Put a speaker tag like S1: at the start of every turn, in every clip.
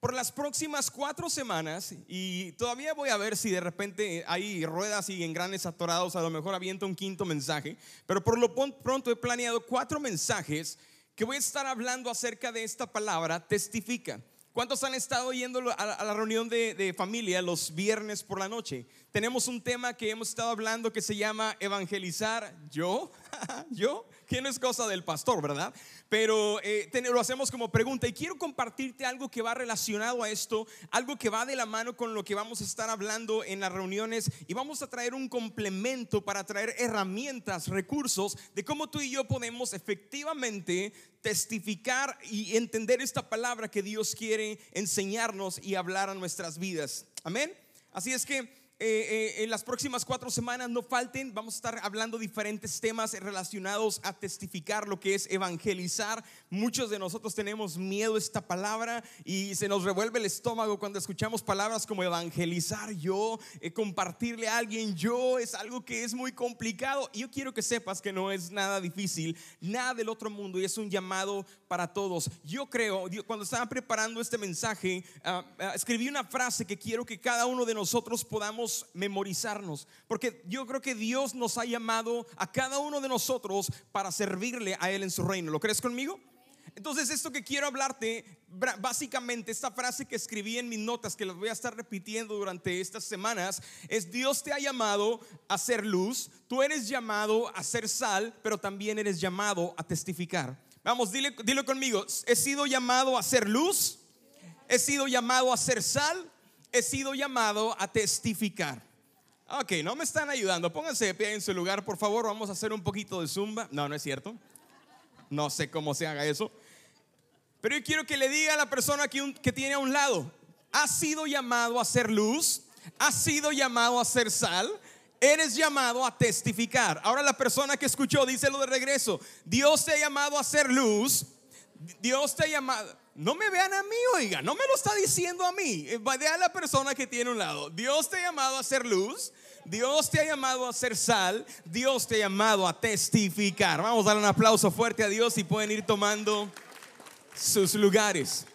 S1: Por las próximas cuatro semanas, y todavía voy a ver si de repente hay ruedas y engranes atorados, a lo mejor aviento un quinto mensaje, pero por lo pronto he planeado cuatro mensajes que voy a estar hablando acerca de esta palabra, testifica. ¿Cuántos han estado yendo a la reunión de, de, familia los viernes por la noche? Tenemos un tema que hemos estado hablando que se llama evangelizar. ¿Yo? ¿Yo? Que no es cosa del pastor, ¿verdad? Pero eh, lo hacemos como pregunta y quiero compartirte algo que va relacionado a esto, algo que va de la mano con lo que vamos a estar hablando en las reuniones y vamos a traer un complemento para traer herramientas, recursos de cómo tú y yo podemos efectivamente testificar y entender esta palabra que Dios quiere enseñarnos y hablar a nuestras vidas. Amén. Así es que eh, eh, en las próximas cuatro semanas no falten, vamos a estar hablando diferentes temas relacionados a testificar lo que es evangelizar. Muchos de nosotros tenemos miedo a esta palabra y se nos revuelve el estómago cuando escuchamos palabras como evangelizar yo, eh, compartirle a alguien yo, es algo que es muy complicado. Y yo quiero que sepas que no es nada difícil, nada del otro mundo y es un llamado para todos. Yo creo, cuando estaba preparando este mensaje, ah, ah, escribí una frase que quiero que cada uno de nosotros podamos memorizarnos, porque yo creo que Dios nos ha llamado a cada uno de nosotros para servirle a Él en su reino. ¿Lo crees conmigo? Entonces, esto que quiero hablarte, básicamente esta frase que escribí en mis notas, que las voy a estar repitiendo durante estas semanas, es Dios te ha llamado a ser luz, tú eres llamado a ser sal, pero también eres llamado a testificar. Vamos, dile, dilo conmigo, he sido llamado a ser luz, he sido llamado a ser sal, he sido llamado a testificar. Ok, no me están ayudando. Pónganse de pie en su lugar, por favor. Vamos a hacer un poquito de zumba. No, no es cierto. No sé cómo se haga eso. Pero yo quiero que le diga a la persona que, tiene a un lado, has sido llamado a ser luz, has sido llamado a ser sal, eres llamado a testificar. Ahora la persona que escuchó, díselo de regreso, Dios te ha llamado a ser luz, Dios te ha llamado... No me vean a mí, oiga, no me lo está diciendo a mí. Eh, Vaya a la persona que tiene un lado. Dios te ha llamado a ser luz, Dios te ha llamado a ser sal, Dios te ha llamado a testificar. Vamos a dar un aplauso fuerte a Dios y pueden ir tomando sus lugares.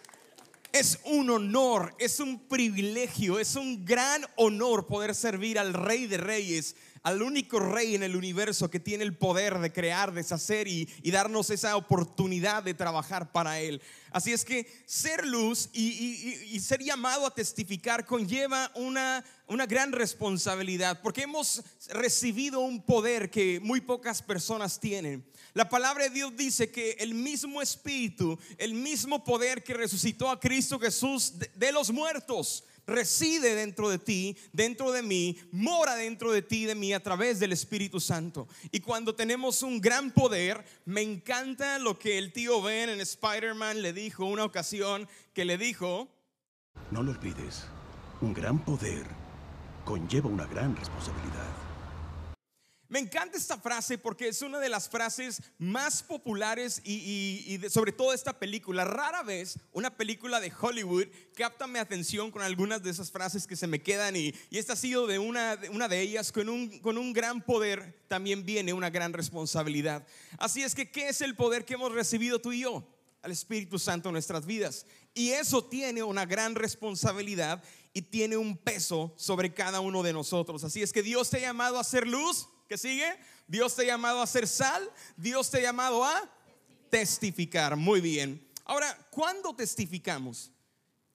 S1: Es un honor, es un privilegio, es un gran honor poder servir al Rey de Reyes al único rey en el universo que tiene el poder de crear, deshacer y, y darnos esa oportunidad de trabajar para Él. Así es que ser luz y, ser llamado a testificar conlleva una, una gran responsabilidad, porque hemos recibido un poder que muy pocas personas tienen. La palabra de Dios dice que el mismo espíritu, el mismo poder que resucitó a Cristo Jesús de los muertos, reside dentro de ti, dentro de mí, mora dentro de ti, de mí, a través del Espíritu Santo. Y cuando tenemos un gran poder, me encanta lo que el tío Ben en Spider-Man le dijo una ocasión, que le dijo,
S2: no lo olvides, un gran poder conlleva una gran responsabilidad.
S1: Me encanta esta frase porque es una de las frases más populares y, sobre todo esta película. Rara vez una película de Hollywood capta mi atención con algunas de esas frases que se me quedan y, esta ha sido de una, de ellas. Con un, con un gran poder también viene una gran responsabilidad. Así es que, ¿qué es el poder que hemos recibido tú y yo? Al Espíritu Santo en nuestras vidas. Y eso tiene una gran responsabilidad y tiene un peso sobre cada uno de nosotros. Así es que Dios te ha llamado a hacer luz ¿Qué sigue? Dios te ha llamado a ser sal, Dios te ha llamado a testificar. Muy bien. Ahora, ¿cuándo testificamos?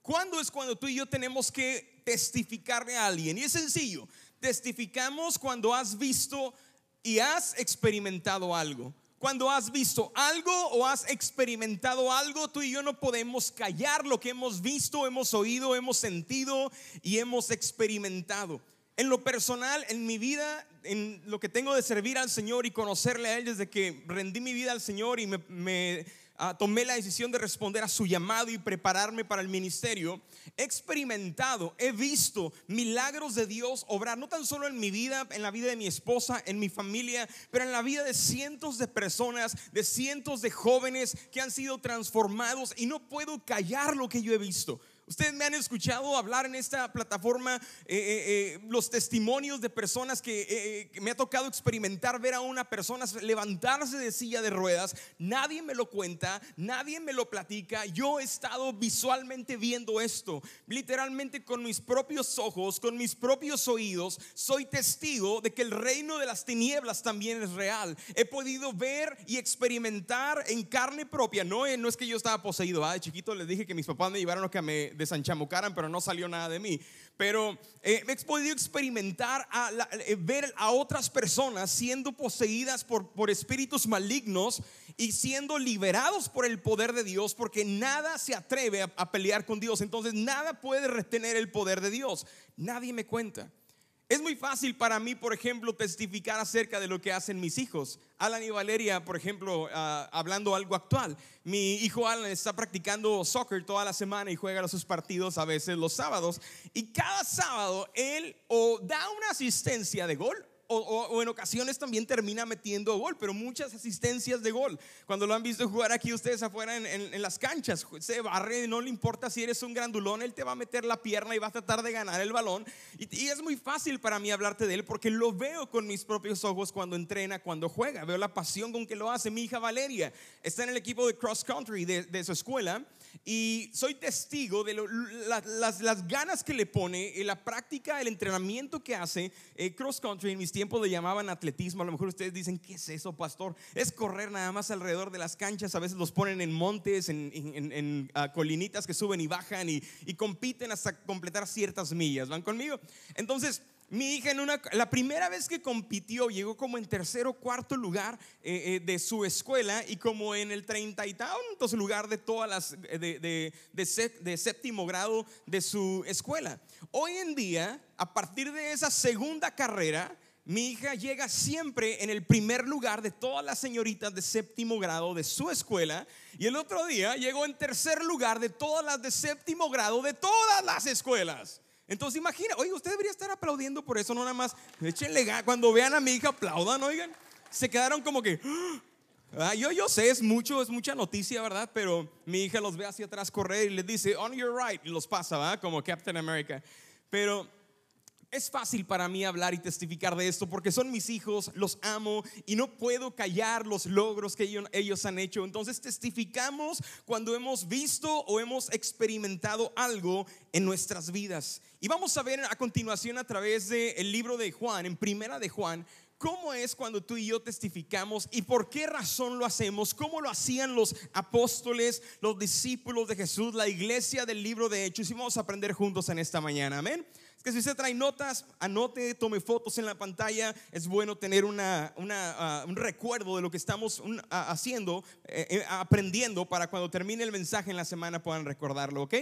S1: ¿Cuándo es cuando tú y yo tenemos que testificarle a alguien? Y es sencillo, testificamos cuando has visto y has experimentado algo. Cuando has visto algo o has experimentado algo, tú y yo no podemos callar lo que hemos visto, hemos oído, hemos sentido y hemos experimentado. En lo personal, en mi vida, en lo que tengo de servir al Señor y conocerle a Él desde que rendí mi vida al Señor y me, ah, tomé la decisión de responder a su llamado y prepararme para el ministerio, he experimentado, he visto milagros de Dios obrar, no tan solo en mi vida, en la vida de mi esposa, en mi familia, pero en la vida de cientos de personas, de cientos de jóvenes que han sido transformados y no puedo callar lo que yo he visto. Ustedes me han escuchado hablar en esta plataforma eh, eh, eh, los testimonios de personas que, que, me ha tocado experimentar, ver a una persona levantarse de silla de ruedas. Nadie me lo cuenta, nadie me lo platica. Yo he estado visualmente viendo esto, literalmente con mis propios ojos, con mis propios oídos. Soy testigo de que el reino de las tinieblas también es real. He podido ver y experimentar en carne propia. No, no es que yo estaba poseído. Ah, de chiquito les dije que mis papás me llevaron a que me desanchamucaran, pero no salió nada de mí. Pero eh, he podido experimentar, a eh, ver a otras personas siendo poseídas por, por espíritus malignos y siendo liberados por el poder de Dios, porque nada se atreve a pelear con Dios. Entonces nada puede retener el poder de Dios. Nadie me cuenta. Es muy fácil para mí, por ejemplo, testificar acerca de lo que hacen mis hijos. Alan y Valeria, por ejemplo, ah, hablando algo actual. Mi hijo Alan está practicando soccer toda la semana y juega sus partidos a veces los sábados. Y cada sábado él o da una asistencia de gol o, en ocasiones también termina metiendo gol, pero muchas asistencias de gol. Cuando lo han visto jugar aquí ustedes afuera en, las canchas, se barre, no le importa si eres un grandulón, él te va a meter la pierna y va a tratar de ganar el balón. Y, es muy fácil para mí hablarte de él porque lo veo con mis propios ojos cuando entrena, cuando juega. Veo la pasión con que lo hace. Mi hija Valeria está en el equipo de cross country de, de su escuela y soy testigo de las, las, ganas que le pone, en la práctica, el entrenamiento que hace eh, cross country. En mis tiempos le llamaban atletismo. A lo mejor ustedes dicen, ¿qué es eso, pastor? Es correr nada más alrededor de las canchas. A veces los ponen en montes, en, en, ah, colinitas que suben y bajan y, y compiten hasta completar ciertas millas. ¿Van conmigo? Entonces, mi hija en una, la primera vez que compitió llegó como en tercer o cuarto lugar eh, eh, de su escuela y como en el treinta y tantos lugar de todas las eh, de, de, de, séptimo grado de su escuela. Hoy en día, a partir de esa segunda carrera, mi hija llega siempre en el primer lugar de todas las señoritas de séptimo grado de su escuela y el otro día llegó en tercer lugar de todas las de séptimo grado de todas las escuelas. Entonces imagina, oye, usted debería estar aplaudiendo por eso, no nada más, échenle cuando vean a mi hija aplaudan, oigan. Se quedaron como que, ah, yo, yo sé, es mucho, es mucha noticia, ¿verdad? Pero mi hija los ve hacia atrás correr y les dice, on your right, y los pasa, ¿verdad? Como Captain America. Pero es fácil para mí hablar y testificar de esto porque son mis hijos, los amo y no puedo callar los logros que ellos, han hecho. Entonces testificamos cuando hemos visto o hemos experimentado algo en nuestras vidas. Y vamos a ver a continuación a través del libro de Juan, en primera de Juan, ¿Cómo es cuando tú y yo testificamos y por qué razón lo hacemos? ¿Cómo lo hacían los apóstoles, los discípulos de Jesús, la iglesia del libro de Hechos? Y vamos a aprender juntos en esta mañana. Amén. Es que si usted trae notas, anote, tome fotos en la pantalla. Es bueno tener ah, un recuerdo de lo que estamos ah, haciendo, eh, eh, aprendiendo para cuando termine el mensaje en la semana puedan recordarlo, ¿ok?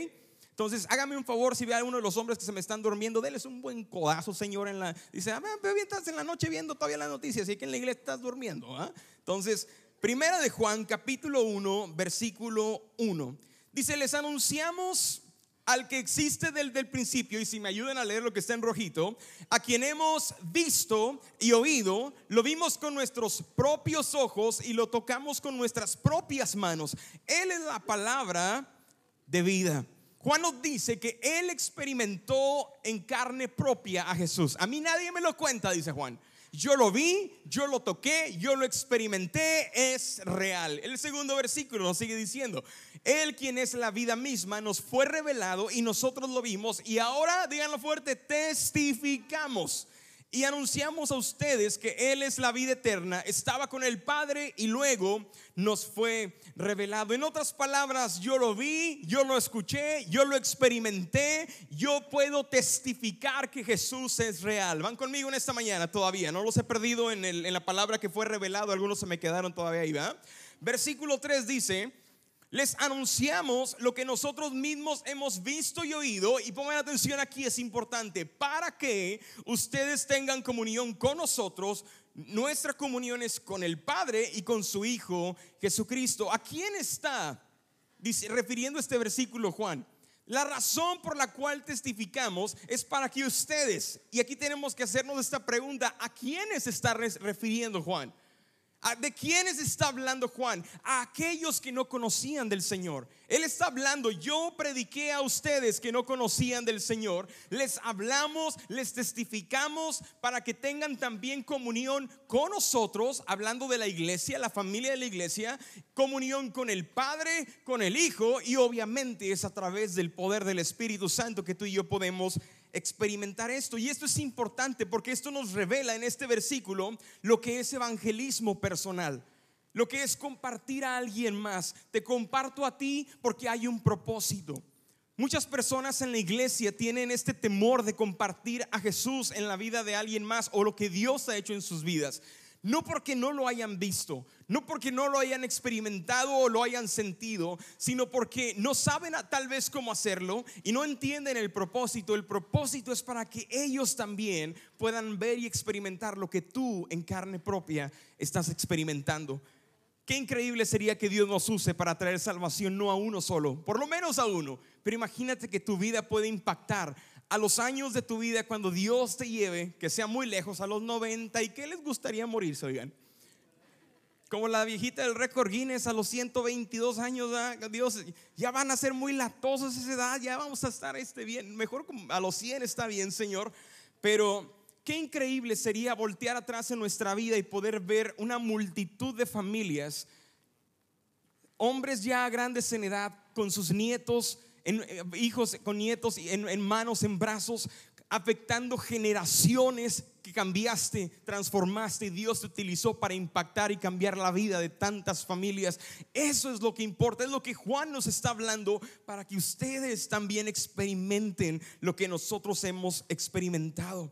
S1: Entonces, hágame un favor si ve a uno de los hombres que se me están durmiendo, déles un buen codazo, Señor, en la... Dice, ah, bien estás en la noche viendo todavía las noticias, y que en la iglesia estás durmiendo. ¿ah? Entonces, primera de Juan, capítulo 1, versículo 1. Dice, les anunciamos al que existe desde el principio, y si me ayudan a leer lo que está en rojito, a quien hemos visto y oído, lo vimos con nuestros propios ojos y lo tocamos con nuestras propias manos. Él es la palabra de vida. Juan nos dice que él experimentó en carne propia a Jesús. A mí nadie me lo cuenta, dice Juan. Yo lo vi, yo lo toqué, yo lo experimenté, es real. El segundo versículo nos sigue diciendo, Él quien es la vida misma nos fue revelado y nosotros lo vimos y ahora, díganlo fuerte, testificamos y anunciamos a ustedes que Él es la vida eterna, estaba con el Padre y luego nos fue revelado. En otras palabras, yo lo vi, yo lo escuché, yo lo experimenté, yo puedo testificar que Jesús es real. Van conmigo en esta mañana todavía, no los he perdido en, la palabra que fue revelado, algunos se me quedaron todavía ahí, ¿va? Versículo 3 dice, les anunciamos lo que nosotros mismos hemos visto y oído. Y pongan atención aquí, es importante, para que ustedes tengan comunión con nosotros. Nuestra comunión es con el Padre y con su Hijo Jesucristo. ¿A quién está? Refiriendo este versículo, Juan. La razón por la cual testificamos es para que ustedes, y aquí tenemos que hacernos esta pregunta, ¿a quiénes está refiriendo Juan? ¿A- ¿De quiénes está hablando Juan? A aquellos que no conocían del Señor. Él está hablando, yo prediqué a ustedes que no conocían del Señor, les hablamos, les testificamos para que tengan también comunión con nosotros, hablando de la iglesia, la familia de la iglesia, comunión con el Padre, con el Hijo y obviamente es a través del poder del Espíritu Santo que tú y yo podemos experimentar esto. Y esto es importante porque esto nos revela en este versículo lo que es evangelismo personal. Lo que es compartir a alguien más. Te comparto a ti porque hay un propósito. Muchas personas en la iglesia tienen este temor de compartir a Jesús en la vida de alguien más o lo que Dios ha hecho en sus vidas. No porque no lo hayan visto, no porque no lo hayan experimentado o lo hayan sentido, sino porque no saben a- tal vez cómo hacerlo y no entienden el propósito. El propósito es para que ellos también puedan ver y experimentar lo que tú en carne propia estás experimentando. Qué increíble sería que Dios nos use para traer salvación no a uno solo, por lo menos a uno. Pero imagínate que tu vida puede impactar a los años de tu vida cuando Dios te lleve, que sea muy lejos, a los 90. ¿Y qué les gustaría morirse, oigan? Como la viejita del récord Guinness a los 122 años. Dios, ya van a ser muy latosos esa edad, ya vamos a estar este bien, mejor a los 100 está bien, Señor, pero qué increíble sería voltear atrás en nuestra vida y poder ver una multitud de familias, hombres ya grandes en edad, con sus nietos, en- eh, hijos con nietos en, en manos, en brazos, afectando generaciones que cambiaste, transformaste Dios te utilizó para impactar y cambiar la vida de tantas familias. Eso es lo que importa, es lo que Juan nos está hablando para que ustedes también experimenten lo que nosotros hemos experimentado.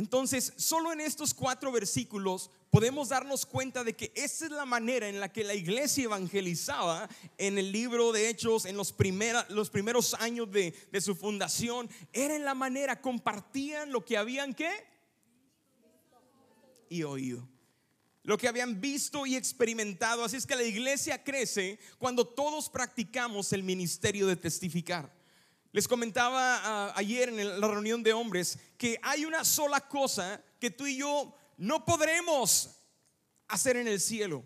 S1: Entonces, solo en estos cuatro versículos podemos darnos cuenta de que esa es la manera en la que la iglesia evangelizaba en el libro de Hechos, en los, primeros años de, de su fundación. Era en la manera, compartían lo que habían que y oído. Lo que habían visto y experimentado. Así es que la iglesia crece cuando todos practicamos el ministerio de testificar. Les comentaba ah, ayer en la reunión de hombres que hay una sola cosa que tú y yo no podremos hacer en el cielo.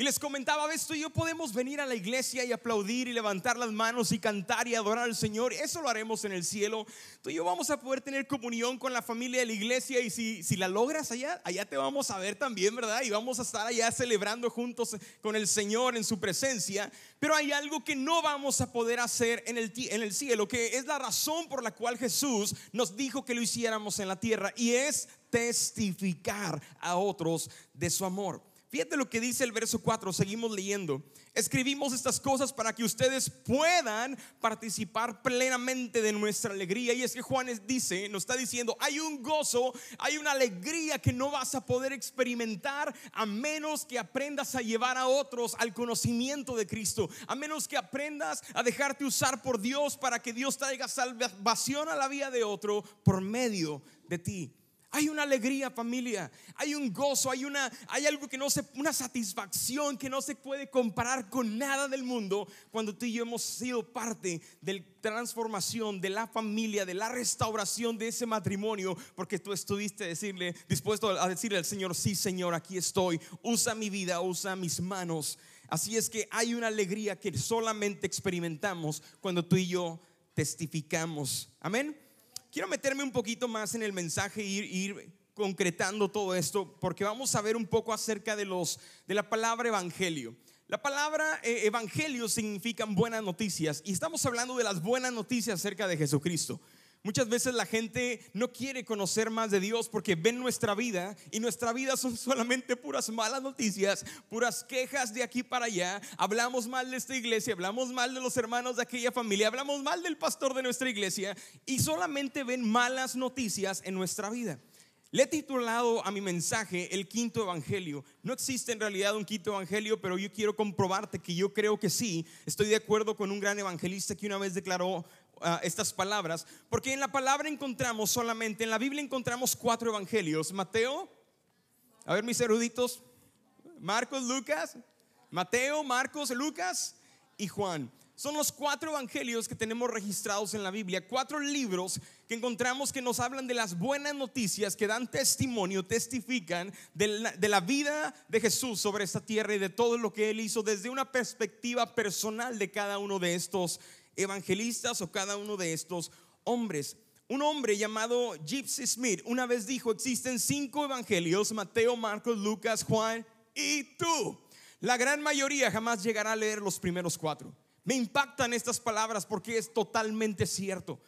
S1: Y les comentaba, ves, tú y yo podemos venir a la iglesia y aplaudir y levantar las manos y cantar y adorar al Señor. Eso lo haremos en el cielo. Tú y yo vamos a poder tener comunión con la familia de la iglesia y si, si la logras allá, allá te vamos a ver también, ¿verdad? Y vamos a estar allá celebrando juntos con el Señor en su presencia. Pero hay algo que no vamos a poder hacer en el, en el cielo, que es la razón por la cual Jesús nos dijo que lo hiciéramos en la tierra y es testificar a otros de su amor. Fíjate lo que dice el verso 4, seguimos leyendo. Escribimos estas cosas para que ustedes puedan participar plenamente de nuestra alegría. Y es que Juan dice, nos está diciendo, hay un gozo, hay una alegría que no vas a poder experimentar a menos que aprendas a llevar a otros al conocimiento de Cristo, a menos que aprendas a dejarte usar por Dios para que Dios traiga salvación a la vida de otro por medio de ti. Hay una alegría, familia. Hay un gozo, hay una hay algo que no se una satisfacción que no se puede comparar con nada del mundo cuando tú y yo hemos sido parte de la transformación de la familia, de la restauración de ese matrimonio, porque tú estuviste decirle dispuesto a decirle al Señor, "Sí, Señor, aquí estoy. Usa mi vida, usa mis manos." Así es que hay una alegría que solamente experimentamos cuando tú y yo testificamos. Amén. Quiero meterme un poquito más en el mensaje e ir, ir concretando todo esto porque vamos a ver un poco acerca de los de la palabra evangelio. La palabra eh, evangelio significa buenas noticias y estamos hablando de las buenas noticias acerca de Jesucristo. Muchas veces la gente no quiere conocer más de Dios porque ven nuestra vida y nuestra vida son solamente puras malas noticias, puras quejas de aquí para allá. Hablamos mal de esta iglesia, hablamos mal de los hermanos de aquella familia, hablamos mal del pastor de nuestra iglesia y solamente ven malas noticias en nuestra vida. Le he titulado a mi mensaje el quinto evangelio. No existe en realidad un quinto evangelio, pero yo quiero comprobarte que yo creo que sí. Estoy de acuerdo con un gran evangelista que una vez declaró ah, estas palabras, porque en la palabra encontramos solamente, en la Biblia encontramos cuatro evangelios. Mateo, a ver mis eruditos, Marcos, Lucas, Mateo, Marcos, Lucas y Juan. son los cuatro evangelios que tenemos registrados en la Biblia, cuatro libros que encontramos que nos hablan de las buenas noticias, que dan testimonio, testifican de de la, vida de Jesús sobre esta tierra y de todo lo que Él hizo desde una perspectiva personal de cada uno de estos evangelistas o cada uno de estos hombres. Un hombre llamado Gypsy Smith una vez dijo, existen cinco evangelios, Mateo, Marcos, Lucas, Juan y tú. La gran mayoría jamás llegará a leer los primeros cuatro. Me impactan estas palabras porque es totalmente cierto.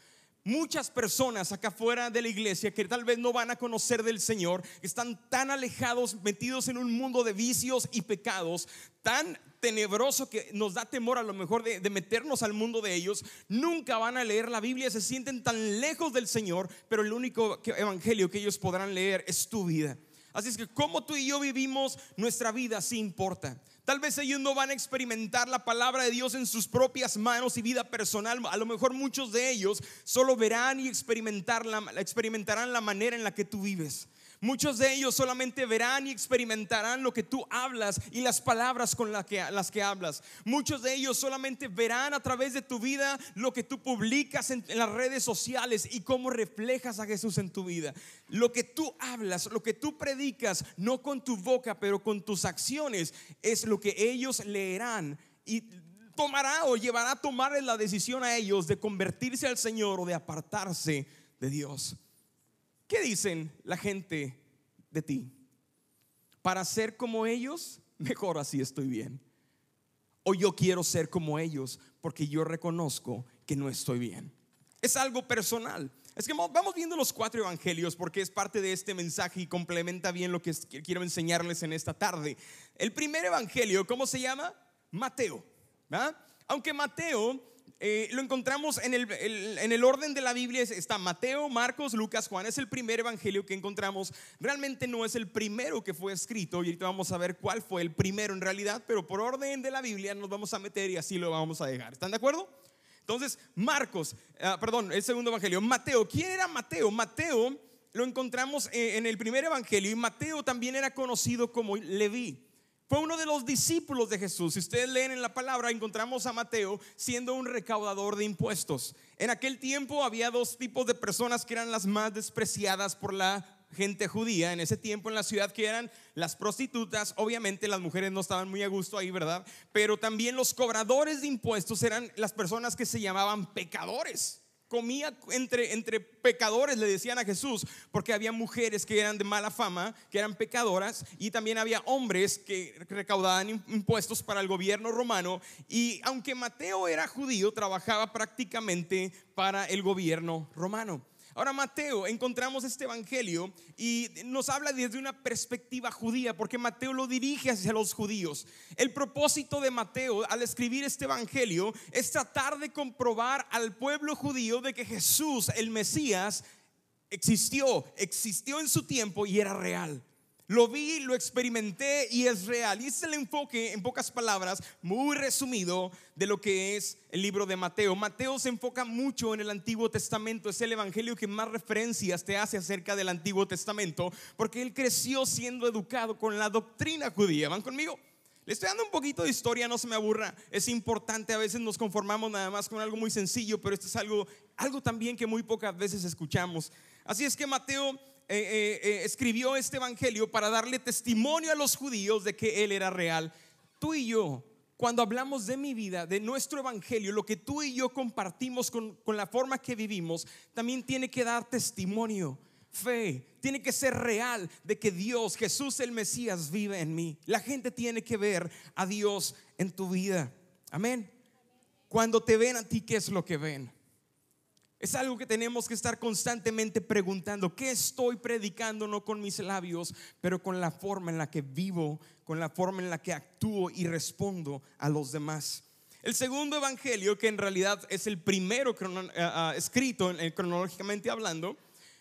S1: Muchas personas acá fuera de la iglesia que tal vez no van a conocer del Señor, están tan alejados, metidos en un mundo de vicios y pecados, tan tenebroso que nos da temor a lo mejor de, de, meternos al mundo de ellos, nunca van a leer la Biblia, se sienten tan lejos del Señor, pero el único evangelio que ellos podrán leer es tu vida. Así es que como tú y yo vivimos nuestra vida, sí importa. Tal vez ellos no van a experimentar la palabra de Dios en sus propias manos y vida personal. A lo mejor muchos de ellos solo verán y experimentarán la manera en la que tú vives. Muchos de ellos solamente verán y experimentarán lo que tú hablas y las palabras con las que, las que hablas. Muchos de ellos solamente verán a través de tu vida lo que tú publicas en las redes sociales y cómo reflejas a Jesús en tu vida. Lo que tú hablas, lo que tú predicas, no con tu boca, pero con tus acciones, es lo que ellos leerán y tomará o llevará a tomar la decisión a ellos de convertirse al Señor o de apartarse de Dios. ¿Qué dicen la gente de ti? Para ser como ellos, mejor así estoy bien. O yo quiero ser como ellos porque yo reconozco que no estoy bien. Es algo personal. Es que vamos viendo los cuatro evangelios porque es parte de este mensaje y complementa bien lo que quiero enseñarles en esta tarde. El primer evangelio, ¿cómo se llama? Mateo. Aunque Mateo eh, lo encontramos en el, en el, orden de la Biblia, está Mateo, Marcos, Lucas, Juan, es el primer evangelio que encontramos. Realmente no es el primero que fue escrito y ahorita vamos a ver cuál fue el primero en realidad, pero por orden de la Biblia nos vamos a meter y así lo vamos a dejar. ¿Están de acuerdo? Entonces, Marcos, uh, perdón, el segundo evangelio, Mateo, ¿quién era Mateo? Mateo lo encontramos eh, en el primer evangelio y Mateo también era conocido como Leví. Fue uno de los discípulos de Jesús. Si ustedes leen en la palabra, encontramos a Mateo siendo un recaudador de impuestos. En aquel tiempo había dos tipos de personas que eran las más despreciadas por la gente judía en ese tiempo en la ciudad que eran las prostitutas, obviamente las mujeres no estaban muy a gusto ahí, ¿verdad? Pero también los cobradores de impuestos eran las personas que se llamaban pecadores comía entre, entre pecadores, le decían a Jesús, porque había mujeres que eran de mala fama, que eran pecadoras, y también había hombres que recaudaban impuestos para el gobierno romano. Y aunque Mateo era judío, trabajaba prácticamente para el gobierno romano. Ahora Mateo, encontramos este evangelio y nos habla desde una perspectiva judía, porque Mateo lo dirige hacia los judíos. El propósito de Mateo al escribir este evangelio es tratar de comprobar al pueblo judío de que Jesús, el Mesías, existió, existió en su tiempo y era real. Lo vi, lo experimenté y es real. Y es el enfoque, en pocas palabras, muy resumido de lo que es el libro de Mateo. Mateo se enfoca mucho en el Antiguo Testamento. Es el evangelio que más referencias te hace acerca del Antiguo Testamento, porque él creció siendo educado con la doctrina judía. ¿Van conmigo? Le estoy dando un poquito de historia, no se me aburra. Es importante, a veces nos conformamos nada más con algo muy sencillo, pero esto es algo, algo también que muy pocas veces escuchamos. Así es que Mateo eh, eh, eh, escribió este evangelio para darle testimonio a los judíos de que Él era real. Tú y yo, cuando hablamos de mi vida, de nuestro evangelio, lo que tú y yo compartimos con, con la forma que vivimos, también tiene que dar testimonio fe, tiene que ser real de que Dios, Jesús el Mesías vive en mí. La gente tiene que ver a Dios en tu vida. Amén. Cuando te ven a ti, ¿qué es lo que ven? Es algo que tenemos que estar constantemente preguntando, ¿qué estoy predicando no con mis labios, pero con la forma en la que vivo, con la forma en la que actúo y respondo a los demás? El segundo evangelio, que en realidad es el primero eh, ah, escrito eh, cronológicamente hablando,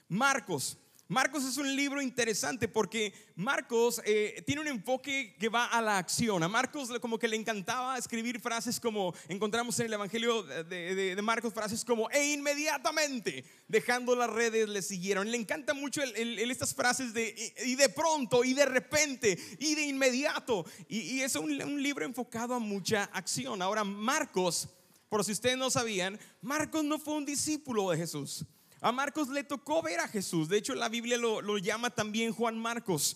S1: Marcos. Marcos es un libro interesante porque Marcos eh, tiene un enfoque que va a la acción. A Marcos como que le encantaba escribir frases como, encontramos en el Evangelio de, Marcos frases como, e inmediatamente, dejando las redes, le siguieron. Le encanta mucho estas frases de, y de pronto, y de repente, y de inmediato. Y, es un, un libro enfocado a mucha acción. Ahora, Marcos por si ustedes no sabían, Marcos no fue un discípulo de Jesús. A Marcos le tocó ver a Jesús. De hecho, la Biblia lo, llama también Juan Marcos.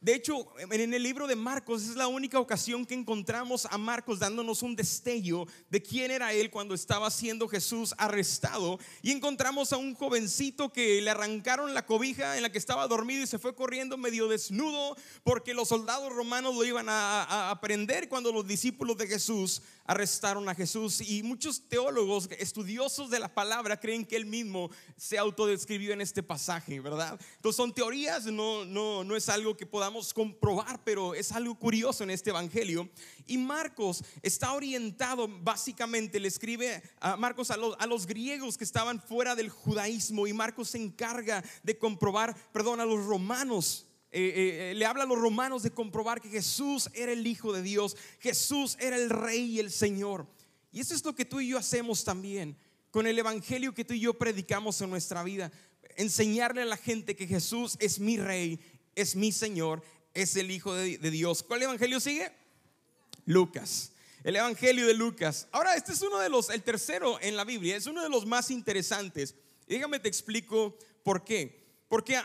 S1: De hecho, en el libro de Marcos es la única ocasión que encontramos a Marcos dándonos un destello de quién era él cuando estaba siendo Jesús arrestado. Y encontramos a un jovencito que le arrancaron la cobija en la que estaba dormido y se fue corriendo medio desnudo porque los soldados romanos lo iban a, a prender cuando los discípulos de Jesús arrestaron a Jesús. Y muchos teólogos, estudiosos de la palabra, creen que él mismo se autodescribió en este pasaje, ¿verdad? Entonces son teorías, no, no, no es algo que podamos comprobar, pero es algo curioso en este evangelio. Y Marcos está orientado, básicamente le escribe a Marcos a los, griegos que estaban fuera del judaísmo y Marcos se encarga de comprobar, perdón, a los romanos eh, eh, le habla a los romanos de comprobar que Jesús era el Hijo de Dios, Jesús era el Rey y el Señor. Y eso es lo que tú y yo hacemos también con el Evangelio que tú y yo predicamos en nuestra vida. Enseñarle a la gente que Jesús es mi Rey, es mi Señor, es el Hijo de, Dios. ¿Cuál Evangelio sigue? Lucas. El Evangelio de Lucas. Ahora, este es uno de los, el tercero en la Biblia, es uno de los más interesantes. Déjame te explico por qué. Porque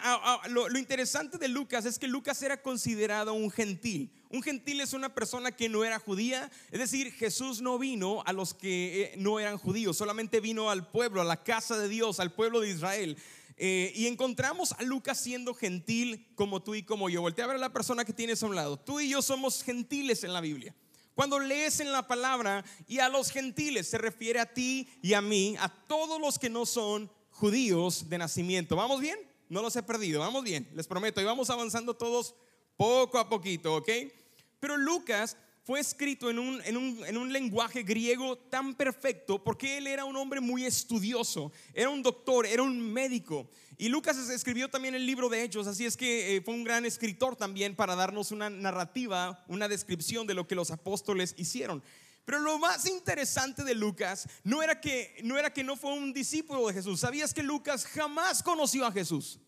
S1: lo, interesante de Lucas es que Lucas era considerado un gentil. Un gentil es una persona que no era judía, es decir, Jesús no vino a los que eh, no eran judíos, solamente vino al pueblo, a la casa de Dios, al pueblo de Israel. Eh, y encontramos a Lucas siendo gentil como tú y como yo. Voltea a ver a la persona que tienes a un lado. Tú y yo somos gentiles en la Biblia. Cuando lees en la palabra y a los gentiles se refiere a ti y a mí, a todos los que no son judíos de nacimiento. ¿Vamos bien? no los he perdido. Vamos bien, les prometo. Y vamos avanzando todos poco a poquito, ¿ok? Pero Lucas fue escrito en un, en, un, en un, lenguaje griego tan perfecto porque él era un hombre muy estudioso, era un doctor, era un médico. Y Lucas escribió también el libro de Hechos, así es que eh, fue un gran escritor también para darnos una narrativa, una descripción de lo que los apóstoles hicieron. Pero lo más interesante de Lucas no era que no era que no fue un discípulo de Jesús. ¿Sabías que Lucas jamás conoció a Jesús?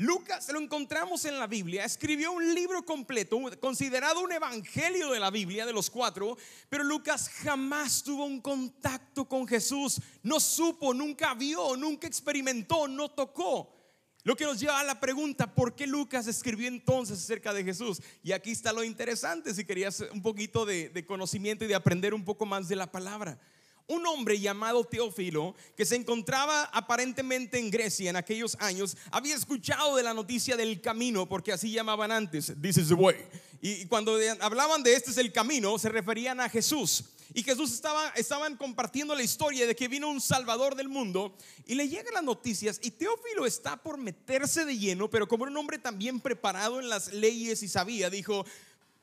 S1: Lucas lo encontramos en la Biblia, escribió un libro completo, considerado un evangelio de la Biblia, de los cuatro, pero Lucas jamás tuvo un contacto con Jesús, no supo, nunca vio, nunca experimentó, no tocó. Lo que nos lleva a la pregunta, ¿por qué Lucas escribió entonces acerca de Jesús? Y aquí está lo interesante, si querías un poquito de, conocimiento y de aprender un poco más de la palabra. Un hombre llamado Teófilo, que se encontraba aparentemente en Grecia en aquellos años, había escuchado de la noticia del camino, porque así llamaban antes, this is the way. Y cuando hablaban de este es el camino, se referían a Jesús. Y Jesús estaba, estaban compartiendo la historia de que vino un Salvador del mundo y le llegan las noticias y Teófilo está por meterse de lleno, pero como era un hombre también preparado en las leyes y sabía, dijo,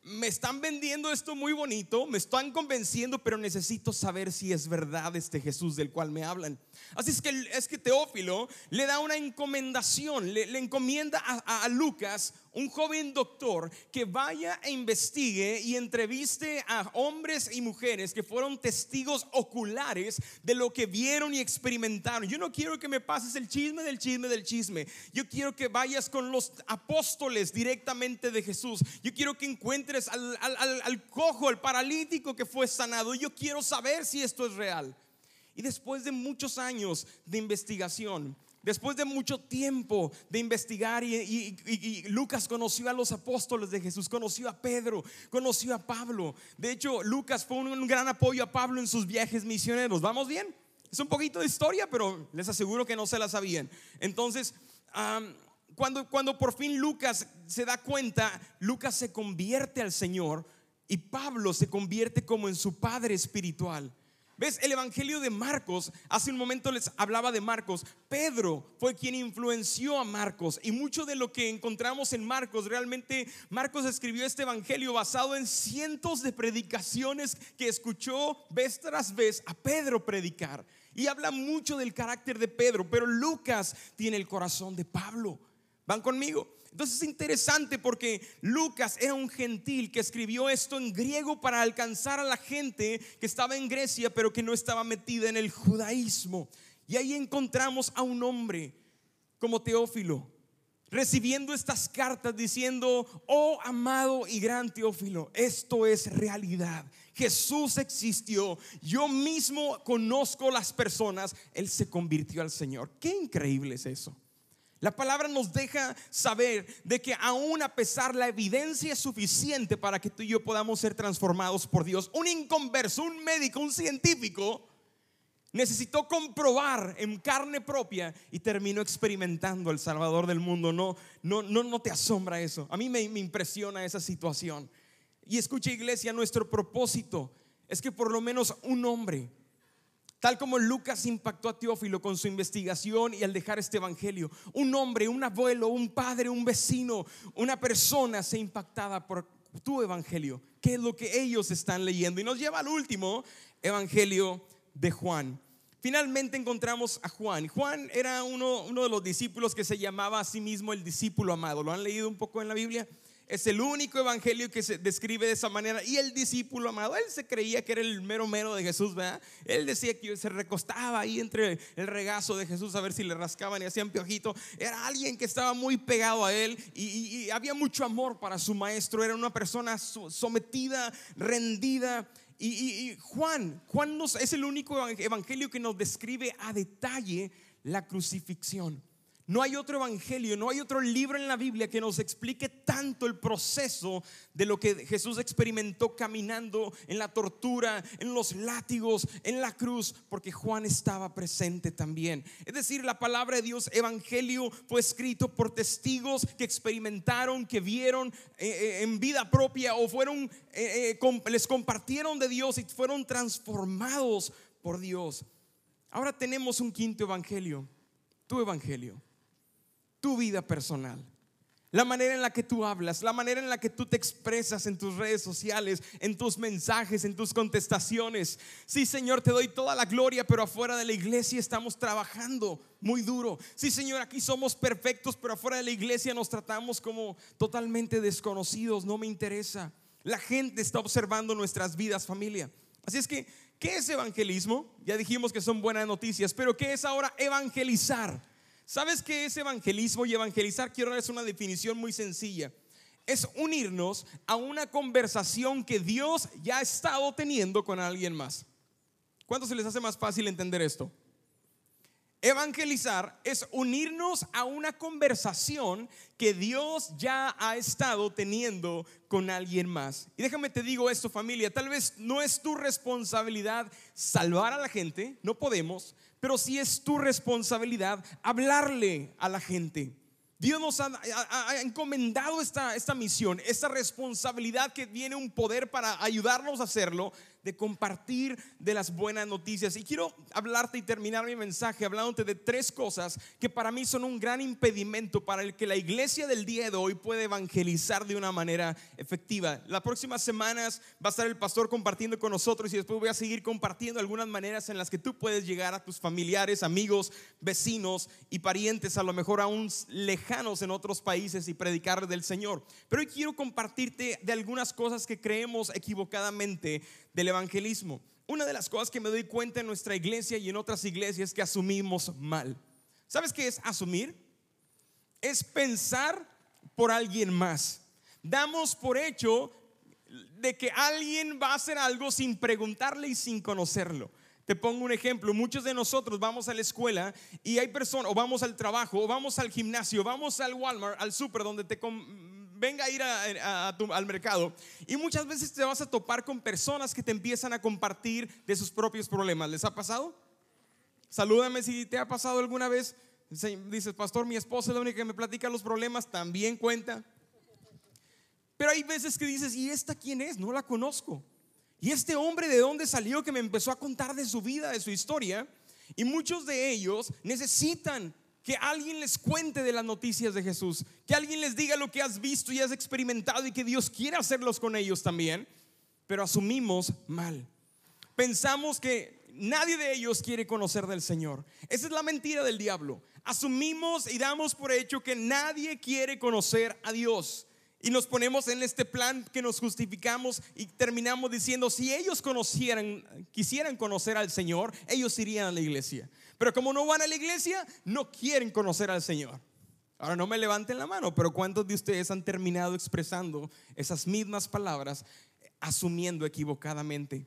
S1: me están vendiendo esto muy bonito, me están convenciendo, pero necesito saber si es verdad este Jesús del cual me hablan. Así es que, Teófilo le da una encomendación, le, encomienda a Lucas un joven doctor que vaya e investigue y entreviste a hombres y mujeres que fueron testigos oculares de lo que vieron y experimentaron. Yo no quiero que me pases el chisme del chisme del chisme. Yo quiero que vayas con los apóstoles directamente de Jesús. Yo quiero que encuentres al, al cojo, al paralítico que fue sanado. Yo quiero saber si esto es real. Y después de muchos años de investigación, Después de mucho tiempo de investigar y, Lucas conoció a los apóstoles de Jesús, conoció a Pedro, conoció a Pablo. De hecho, Lucas fue un, gran apoyo a Pablo en sus viajes misioneros. ¿Vamos bien? Es un poquito de historia, pero les aseguro que no se la sabían. Entonces, cuando, cuando por fin Lucas se da cuenta, Lucas se convierte al Señor y Pablo se convierte como en su padre espiritual. ¿Ves? El Evangelio de Marcos, hace un momento les hablaba de Marcos. Pedro fue quien influenció a Marcos. Y mucho de lo que encontramos en Marcos, realmente Marcos escribió este Evangelio basado en cientos de predicaciones que escuchó vez tras vez a Pedro predicar. Y habla mucho del carácter de Pedro, pero Lucas tiene el corazón de Pablo. ¿Van conmigo? Entonces es interesante porque Lucas era un gentil que escribió esto en griego para alcanzar a la gente que estaba en Grecia pero que no estaba metida en el judaísmo. Y ahí encontramos a un hombre como Teófilo recibiendo estas cartas diciendo, oh amado y gran Teófilo, esto es realidad. Jesús existió, yo mismo conozco las personas, Él se convirtió al Señor. Qué increíble es eso. La palabra nos deja saber de que aún a pesar la evidencia es suficiente para que tú y yo podamos ser transformados por Dios. Un inconverso, un médico, un científico necesitó comprobar en carne propia y terminó experimentando el Salvador del mundo. No, no, no, no te asombra eso. A mí me, me impresiona esa situación. Y escucha iglesia, nuestro propósito es que por lo menos un hombre, tal como Lucas impactó a Teófilo con su investigación y al dejar este evangelio, un hombre, un abuelo, un padre, un vecino, una persona sea impactada por tu evangelio, que es lo que ellos están leyendo. Y nos lleva al último evangelio de Juan. Finalmente encontramos a Juan. Juan era uno, uno de los discípulos que se llamaba a sí mismo el discípulo amado. ¿Lo han leído un poco en la Biblia? Es el único evangelio que se describe de esa manera. Y el discípulo amado, él se creía que era el mero mero de Jesús, ¿verdad? Él decía que se recostaba ahí entre el regazo de Jesús a ver si le rascaban y hacían piojito. Era alguien que estaba muy pegado a él y, había mucho amor para su maestro. Era una persona sometida, rendida. Y, Juan, Juan es el único evangelio que nos describe a detalle la crucifixión. No hay otro evangelio, no hay otro libro en la Biblia que nos explique tanto el proceso de lo que Jesús experimentó caminando en la tortura, en los látigos, en la cruz, porque Juan estaba presente también. Es decir, la palabra de Dios, evangelio, fue escrito por testigos que experimentaron, que vieron eh, eh, en vida propia o fueron, eh, les compartieron de Dios y fueron transformados por Dios. Ahora tenemos un quinto evangelio, tu evangelio tu vida personal. La manera en la que tú hablas, la manera en la que tú te expresas en tus redes sociales, en tus mensajes, en tus contestaciones. Sí, Señor, te doy toda la gloria, pero afuera de la iglesia estamos trabajando muy duro. Sí, Señor, aquí somos perfectos, pero afuera de la iglesia nos tratamos como totalmente desconocidos. No me interesa. La gente está observando nuestras vidas, familia. Así es que, ¿qué es evangelismo? Ya dijimos que son buenas noticias, pero ¿qué es ahora evangelizar? ¿Sabes qué es evangelismo y evangelizar? Quiero darles una definición muy sencilla. Es unirnos a una conversación que Dios ya ha estado teniendo con alguien más. ¿Cuánto se les hace más fácil entender esto? Evangelizar es unirnos a una conversación que Dios ya ha estado teniendo con alguien más. Y déjame te digo esto familia, tal vez no es tu responsabilidad salvar a la gente, no podemos, pero sí es tu responsabilidad hablarle a la gente. Dios nos ha, encomendado esta, esta misión, esta responsabilidad que viene un poder para ayudarnos a hacerlo de compartir de las buenas noticias. Y quiero hablarte y terminar mi mensaje hablándote de tres cosas que para mí son un gran impedimento para el que la iglesia del día de hoy puede evangelizar de una manera efectiva. Las próximas semanas va a estar el pastor compartiendo con nosotros y después voy a seguir compartiendo algunas maneras en las que tú puedes llegar a tus familiares, amigos, vecinos y parientes, a lo mejor aún lejanos en otros países y predicarles del Señor. Pero hoy quiero compartirte de algunas cosas que creemos equivocadamente del evangelismo. Una de las cosas que me doy cuenta en nuestra iglesia y en otras iglesias es que asumimos mal. ¿Sabes qué es asumir? Es pensar por alguien más. Damos por hecho de que alguien va a hacer algo sin preguntarle y sin conocerlo. Te pongo un ejemplo, muchos de nosotros vamos a la escuela y hay personas, o vamos al trabajo, o vamos al gimnasio, vamos al Walmart, al super, donde te venga a ir al mercado. Y muchas veces te vas a topar con personas que te empiezan a compartir de sus propios problemas. ¿Les ha pasado? Salúdame si te ha pasado alguna vez. Dices, pastor, mi esposa es la única que me platica los problemas, también cuenta. Pero hay veces que dices, ¿y esta quién es? No la conozco. ¿Y este hombre de dónde salió que me empezó a contar de su vida, de su historia? Y muchos de ellos necesitan que alguien les cuente de las noticias de Jesús, que alguien les diga lo que has visto y has experimentado y que Dios quiere hacerlos con ellos también, pero asumimos mal. Pensamos que nadie de ellos quiere conocer del Señor. Esa es la mentira del diablo. Asumimos y damos por hecho que nadie quiere conocer a Dios. Y nos ponemos en este plan que nos justificamos y terminamos diciendo, si ellos conocieran, quisieran conocer al Señor, ellos irían a la iglesia. Pero como no van a la iglesia, no quieren conocer al Señor. Ahora no me levanten la mano, pero ¿cuántos de ustedes han terminado expresando esas mismas palabras asumiendo equivocadamente.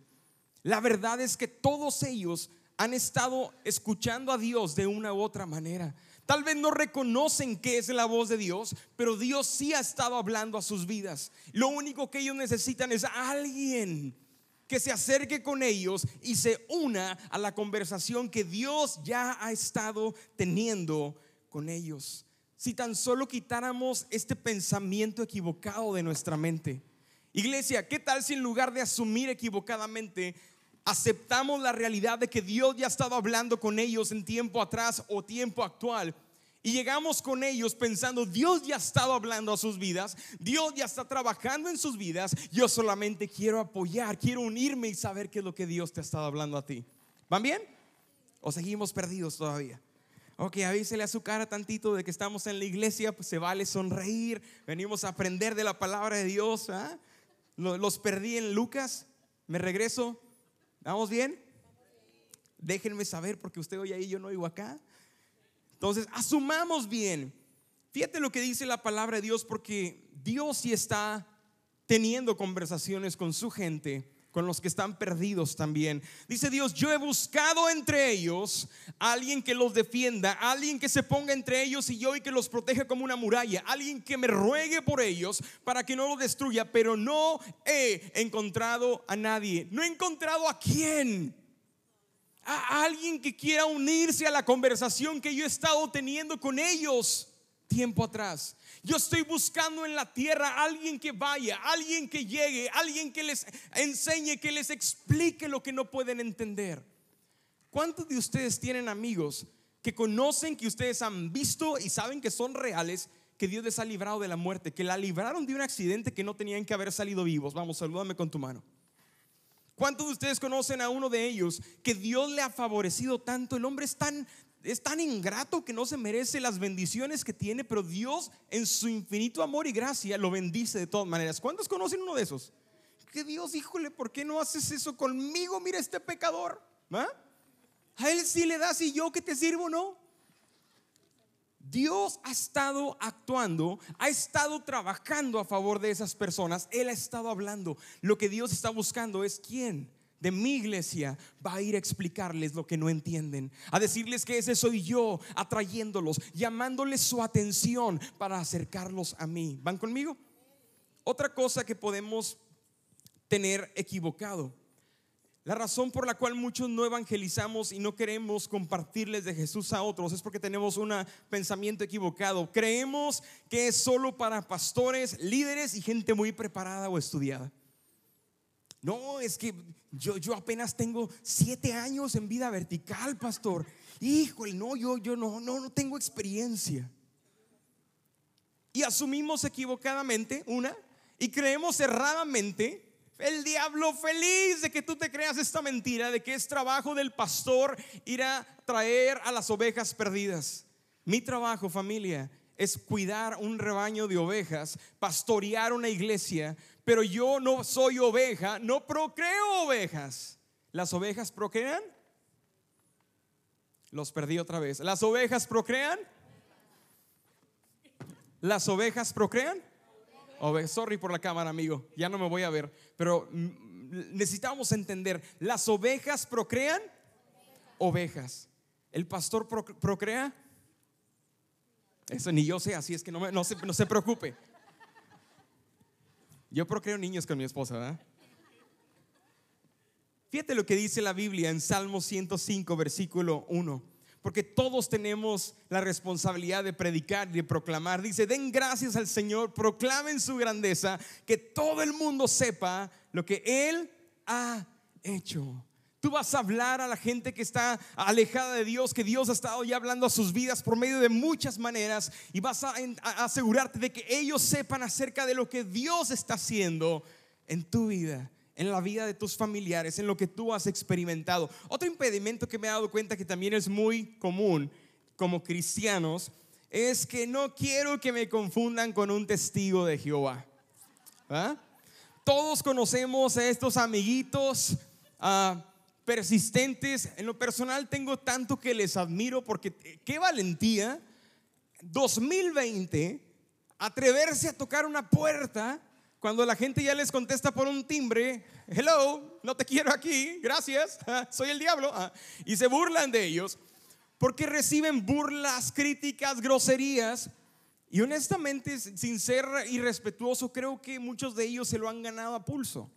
S1: La verdad es que todos ellos han estado escuchando a Dios de una u otra manera. Tal vez no reconocen que es la voz de Dios, pero Dios sí ha estado hablando a sus vidas. Lo único que ellos necesitan es alguien que se acerque con ellos y se una a la conversación que Dios ya ha estado teniendo con ellos. Si tan solo quitáramos este pensamiento equivocado de nuestra mente. Iglesia, ¿qué tal si en lugar de asumir equivocadamente, aceptamos la realidad de que Dios ya ha estado hablando con ellos en tiempo atrás o tiempo actual? Y llegamos con ellos pensando, Dios ya ha estado hablando a sus vidas, Dios ya está trabajando en sus vidas, yo solamente quiero apoyar, quiero unirme y saber qué es lo que Dios te ha estado hablando a ti. ¿Van bien? ¿O seguimos perdidos todavía? Ok, avísele a su cara tantito de que estamos en la iglesia, pues se vale sonreír, venimos a aprender de la palabra de Dios. ¿ah? Los perdí en Lucas, me regreso. ¿Vamos bien? Déjenme saber porque usted hoy ahí, yo no oigo acá. Entonces, asumamos bien. Fíjate lo que dice la palabra de Dios porque Dios sí está teniendo conversaciones con su gente, con los que están perdidos también. Dice Dios, yo he buscado entre ellos alguien que los defienda, alguien que se ponga entre ellos y yo y que los proteja como una muralla, alguien que me ruegue por ellos para que no los destruya, pero no he encontrado a nadie. No he encontrado a quién a alguien que quiera unirse a la conversación que yo he estado teniendo con ellos tiempo atrás. Yo estoy buscando en la tierra alguien que vaya, alguien que llegue, alguien que les enseñe, que les explique lo que no pueden entender. ¿Cuántos de ustedes tienen amigos que conocen, que ustedes han visto y saben que son reales, que Dios les ha librado de la muerte, que la libraron de un accidente que no tenían que haber salido vivos? Vamos, salúdame con tu mano. ¿Cuántos de ustedes conocen a uno de ellos que Dios le ha favorecido tanto? El hombre es tan, es tan ingrato que no se merece las bendiciones que tiene, pero Dios en su infinito amor y gracia lo bendice de todas maneras. ¿Cuántos conocen uno de esos? Que Dios, híjole, ¿por qué no haces eso conmigo? Mira este pecador. ¿Ah? A él sí le das y yo que te sirvo, ¿no? Dios ha estado actuando, ha estado trabajando a favor de esas personas. Él ha estado hablando. Lo que Dios está buscando es quién de mi iglesia va a ir a explicarles lo que no entienden, a decirles que ese soy yo, atrayéndolos, llamándoles su atención para acercarlos a mí. ¿Van conmigo? Otra cosa que podemos tener equivocado la razón por la cual muchos no evangelizamos y no queremos compartirles de Jesús a otros es porque tenemos un pensamiento equivocado. Creemos que es solo para pastores, líderes y gente muy preparada o estudiada. No, es que yo, yo apenas tengo siete años en vida vertical, pastor. Híjole, no, yo, yo no, no, no tengo experiencia. Y asumimos equivocadamente una y creemos erradamente el diablo feliz de que tú te creas esta mentira de que es trabajo del pastor ir a traer a las ovejas perdidas. Mi trabajo, familia, es cuidar un rebaño de ovejas, pastorear una iglesia, pero yo no soy oveja, no procreo ovejas. ¿Las ovejas procrean? Los perdí otra vez. ¿Las ovejas procrean? ¿Las ovejas procrean? Sorry por la cámara, amigo. Ya no me voy a ver. Pero necesitamos entender, ¿las ovejas procrean? Ovejas. ¿El pastor procrea? Eso ni yo sé, así es que no, no, se, no se preocupe. Yo procreo niños con mi esposa, ¿verdad? Fíjate lo que dice la Biblia en Salmo 105, versículo 1 porque todos tenemos la responsabilidad de predicar y de proclamar. Dice, den gracias al Señor, proclamen su grandeza, que todo el mundo sepa lo que Él ha hecho. Tú vas a hablar a la gente que está alejada de Dios, que Dios ha estado ya hablando a sus vidas por medio de muchas maneras y vas a, asegurarte de que ellos sepan acerca de lo que Dios está haciendo en tu vida en la vida de tus familiares, en lo que tú has experimentado. Otro impedimento que me he dado cuenta que también es muy común como cristianos es que no quiero que me confundan con un testigo de Jehová. ¿Ah? Todos conocemos a estos amiguitos ah, persistentes. En lo personal tengo tanto que les admiro porque eh, qué valentía 2020 atreverse a tocar una puerta Cuando la gente ya les contesta por un timbre, hello, no te quiero aquí, gracias, soy el diablo, ah, y se burlan de ellos porque reciben burlas, críticas, groserías. Y honestamente, sin ser irrespetuoso, creo que muchos de ellos se lo han ganado a pulso.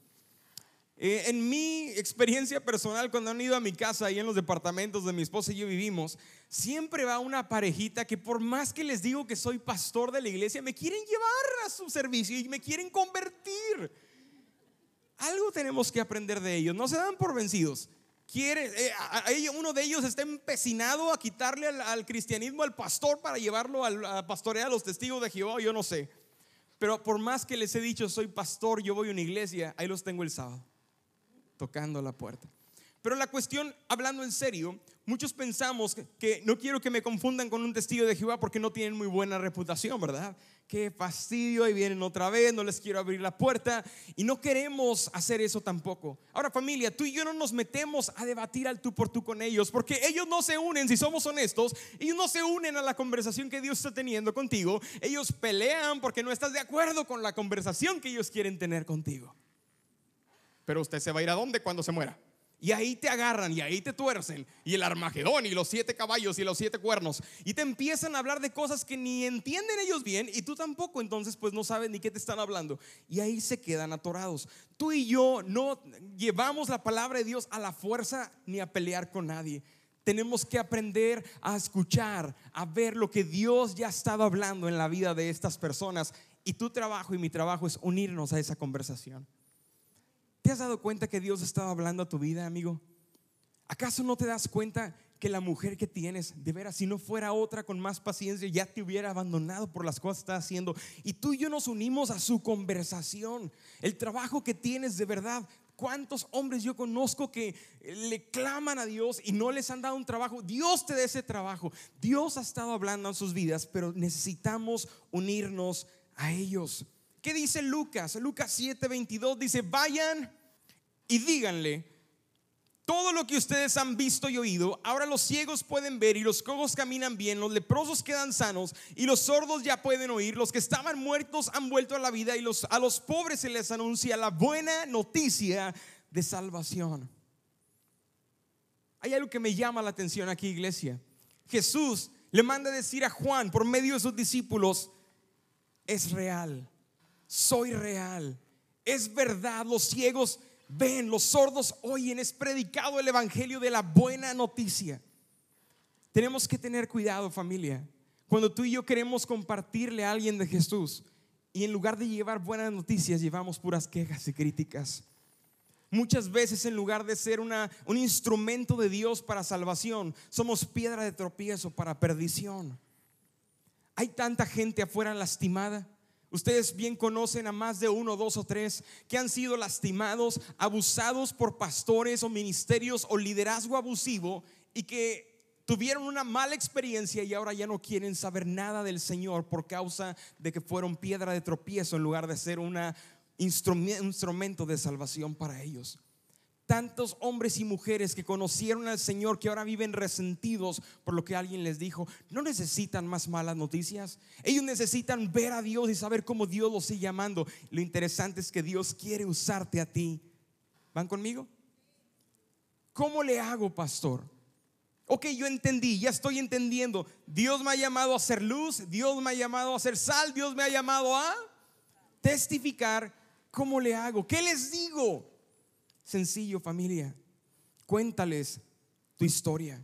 S1: Eh, en mi experiencia personal, cuando han ido a mi casa, ahí en los departamentos de mi esposa y yo vivimos, siempre va una parejita que por más que les digo que soy pastor de la iglesia, me quieren llevar a su servicio y me quieren convertir. Algo tenemos que aprender de ellos, no se dan por vencidos. Quiere, eh, uno de ellos está empecinado a quitarle al, cristianismo al pastor para llevarlo a pastorear a los testigos de Jehová, yo no sé. Pero por más que les he dicho, soy pastor, yo voy a una iglesia, ahí los tengo el sábado tocando la puerta. Pero la cuestión, hablando en serio, muchos pensamos que, no quiero que me confundan con un testigo de Jehová porque no tienen muy buena reputación, ¿verdad? Qué fastidio, y vienen otra vez, no les quiero abrir la puerta y no queremos hacer eso tampoco. Ahora familia, tú y yo no nos metemos a debatir al tú por tú con ellos porque ellos no se unen, si somos honestos, ellos no se unen a la conversación que Dios está teniendo contigo, ellos pelean porque no estás de acuerdo con la conversación que ellos quieren tener contigo. Pero usted se va a ir a dónde cuando se muera. Y ahí te agarran y ahí te tuercen. Y el Armagedón y los siete caballos y los siete cuernos. Y te empiezan a hablar de cosas que ni entienden ellos bien y tú tampoco. Entonces pues no sabes ni qué te están hablando. Y ahí se quedan atorados. Tú y yo no llevamos la palabra de Dios a la fuerza ni a pelear con nadie. Tenemos que aprender a escuchar, a ver lo que Dios ya ha estado hablando en la vida de estas personas. Y tu trabajo y mi trabajo es unirnos a esa conversación. ¿Te has dado cuenta que Dios estaba hablando a tu vida, amigo? ¿Acaso no te das cuenta que la mujer que tienes, de veras, si no fuera otra con más paciencia, ya te hubiera abandonado por las cosas que está haciendo? Y tú y yo nos unimos a su conversación. El trabajo que tienes de verdad. ¿Cuántos hombres yo conozco que le claman a Dios y no les han dado un trabajo? Dios te da ese trabajo. Dios ha estado hablando en sus vidas, pero necesitamos unirnos a ellos. ¿Qué dice Lucas? Lucas 7:22 dice, vayan y díganle todo lo que ustedes han visto y oído. Ahora los ciegos pueden ver y los cojos caminan bien, los leprosos quedan sanos y los sordos ya pueden oír. Los que estaban muertos han vuelto a la vida y los, a los pobres se les anuncia la buena noticia de salvación. Hay algo que me llama la atención aquí, iglesia. Jesús le manda decir a Juan por medio de sus discípulos, es real soy real. Es verdad, los ciegos ven, los sordos oyen, es predicado el Evangelio de la buena noticia. Tenemos que tener cuidado familia. Cuando tú y yo queremos compartirle a alguien de Jesús y en lugar de llevar buenas noticias llevamos puras quejas y críticas. Muchas veces en lugar de ser una, un instrumento de Dios para salvación, somos piedra de tropiezo para perdición. Hay tanta gente afuera lastimada. Ustedes bien conocen a más de uno, dos o tres que han sido lastimados, abusados por pastores o ministerios o liderazgo abusivo y que tuvieron una mala experiencia y ahora ya no quieren saber nada del Señor por causa de que fueron piedra de tropiezo en lugar de ser un instrumento de salvación para ellos tantos hombres y mujeres que conocieron al Señor que ahora viven resentidos por lo que alguien les dijo. No necesitan más malas noticias. Ellos necesitan ver a Dios y saber cómo Dios los sigue amando. Lo interesante es que Dios quiere usarte a ti. ¿Van conmigo? ¿Cómo le hago, pastor? Ok, yo entendí, ya estoy entendiendo. Dios me ha llamado a ser luz, Dios me ha llamado a ser sal, Dios me ha llamado a testificar. ¿Cómo le hago? ¿Qué les digo? Sencillo familia, cuéntales tu historia.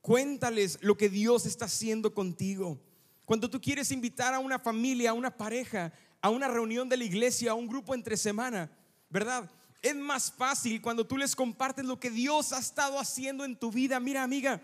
S1: Cuéntales lo que Dios está haciendo contigo. Cuando tú quieres invitar a una familia, a una pareja, a una reunión de la iglesia, a un grupo entre semana, ¿verdad? Es más fácil cuando tú les compartes lo que Dios ha estado haciendo en tu vida. Mira, amiga,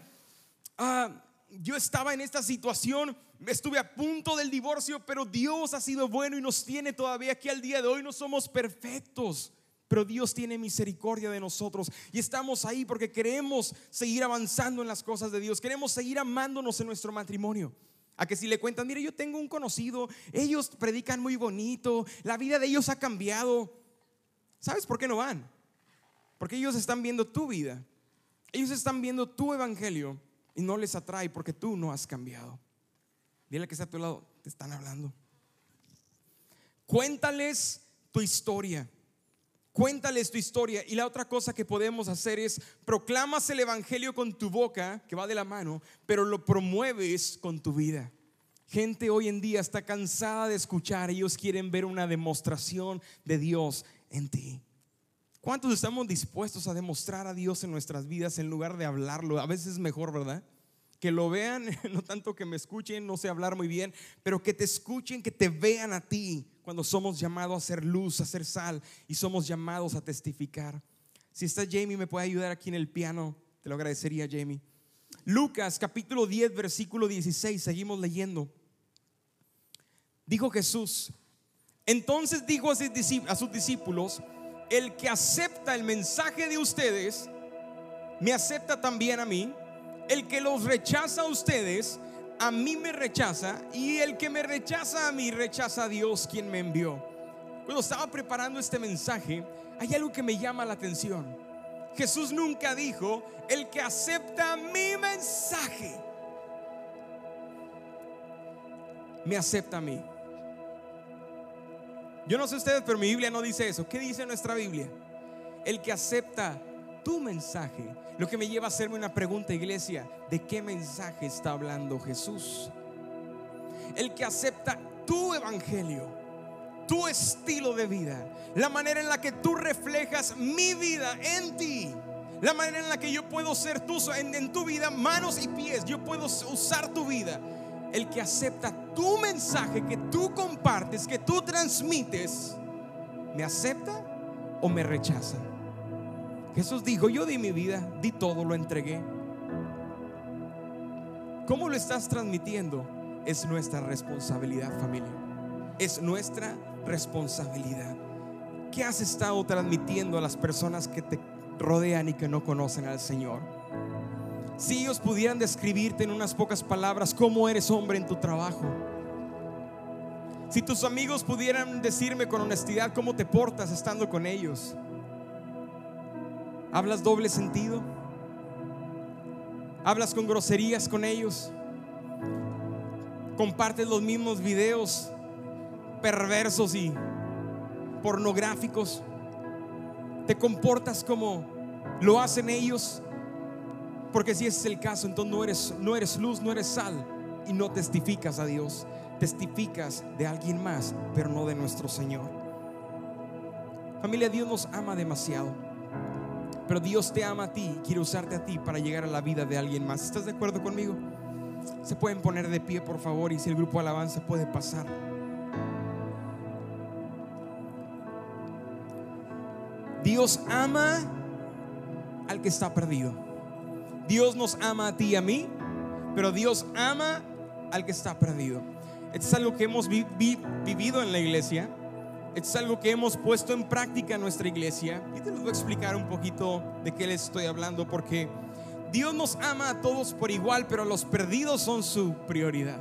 S1: ah, yo estaba en esta situación, estuve a punto del divorcio, pero Dios ha sido bueno y nos tiene todavía aquí al día de hoy. No somos perfectos pero Dios tiene misericordia de nosotros y estamos ahí porque queremos seguir avanzando en las cosas de Dios, queremos seguir amándonos en nuestro matrimonio. A que si le cuentan, mire, yo tengo un conocido, ellos predican muy bonito, la vida de ellos ha cambiado. ¿Sabes por qué no van? Porque ellos están viendo tu vida, ellos están viendo tu evangelio y no les atrae porque tú no has cambiado. Dile que está a tu lado, te están hablando. Cuéntales tu historia. Cuéntales tu historia. Y la otra cosa que podemos hacer es proclamas el Evangelio con tu boca, que va de la mano, pero lo promueves con tu vida. Gente hoy en día está cansada de escuchar, ellos quieren ver una demostración de Dios en ti. ¿Cuántos estamos dispuestos a demostrar a Dios en nuestras vidas en lugar de hablarlo? A veces es mejor, ¿verdad? Que lo vean, no tanto que me escuchen, no sé hablar muy bien, pero que te escuchen, que te vean a ti cuando somos llamados a ser luz, a ser sal y somos llamados a testificar. Si está Jamie, me puede ayudar aquí en el piano, te lo agradecería, Jamie. Lucas capítulo 10, versículo 16, seguimos leyendo. Dijo Jesús, entonces dijo a sus discípulos, el que acepta el mensaje de ustedes, me acepta también a mí. El que los rechaza a ustedes, a mí me rechaza. Y el que me rechaza a mí, rechaza a Dios quien me envió. Cuando estaba preparando este mensaje, hay algo que me llama la atención. Jesús nunca dijo, el que acepta mi mensaje, me acepta a mí. Yo no sé ustedes, pero mi Biblia no dice eso. ¿Qué dice nuestra Biblia? El que acepta tu mensaje. Lo que me lleva a hacerme una pregunta, iglesia, ¿de qué mensaje está hablando Jesús? El que acepta tu evangelio, tu estilo de vida, la manera en la que tú reflejas mi vida en ti. La manera en la que yo puedo ser tú en, en tu vida, manos y pies. Yo puedo usar tu vida el que acepta tu mensaje que tú compartes, que tú transmites, ¿me acepta o me rechaza? Jesús dijo, yo di mi vida, di todo, lo entregué. ¿Cómo lo estás transmitiendo? Es nuestra responsabilidad, familia. Es nuestra responsabilidad. ¿Qué has estado transmitiendo a las personas que te rodean y que no conocen al Señor? Si ellos pudieran describirte en unas pocas palabras cómo eres hombre en tu trabajo. Si tus amigos pudieran decirme con honestidad cómo te portas estando con ellos. ¿Hablas doble sentido? ¿Hablas con groserías con ellos? ¿Compartes los mismos videos perversos y pornográficos? ¿Te comportas como lo hacen ellos? Porque si ese es el caso, entonces no eres, no eres luz, no eres sal y no testificas a Dios. Testificas de alguien más, pero no de nuestro Señor. Familia, Dios nos ama demasiado. Pero Dios te ama a ti, quiere usarte a ti para llegar a la vida de alguien más. ¿Estás de acuerdo conmigo? Se pueden poner de pie, por favor, y si el grupo alabanza puede pasar. Dios ama al que está perdido. Dios nos ama a ti y a mí, pero Dios ama al que está perdido. Esto es algo que hemos vivido en la iglesia. Es algo que hemos puesto en práctica en nuestra iglesia. Y te lo voy a explicar un poquito de qué les estoy hablando, porque Dios nos ama a todos por igual, pero los perdidos son su prioridad.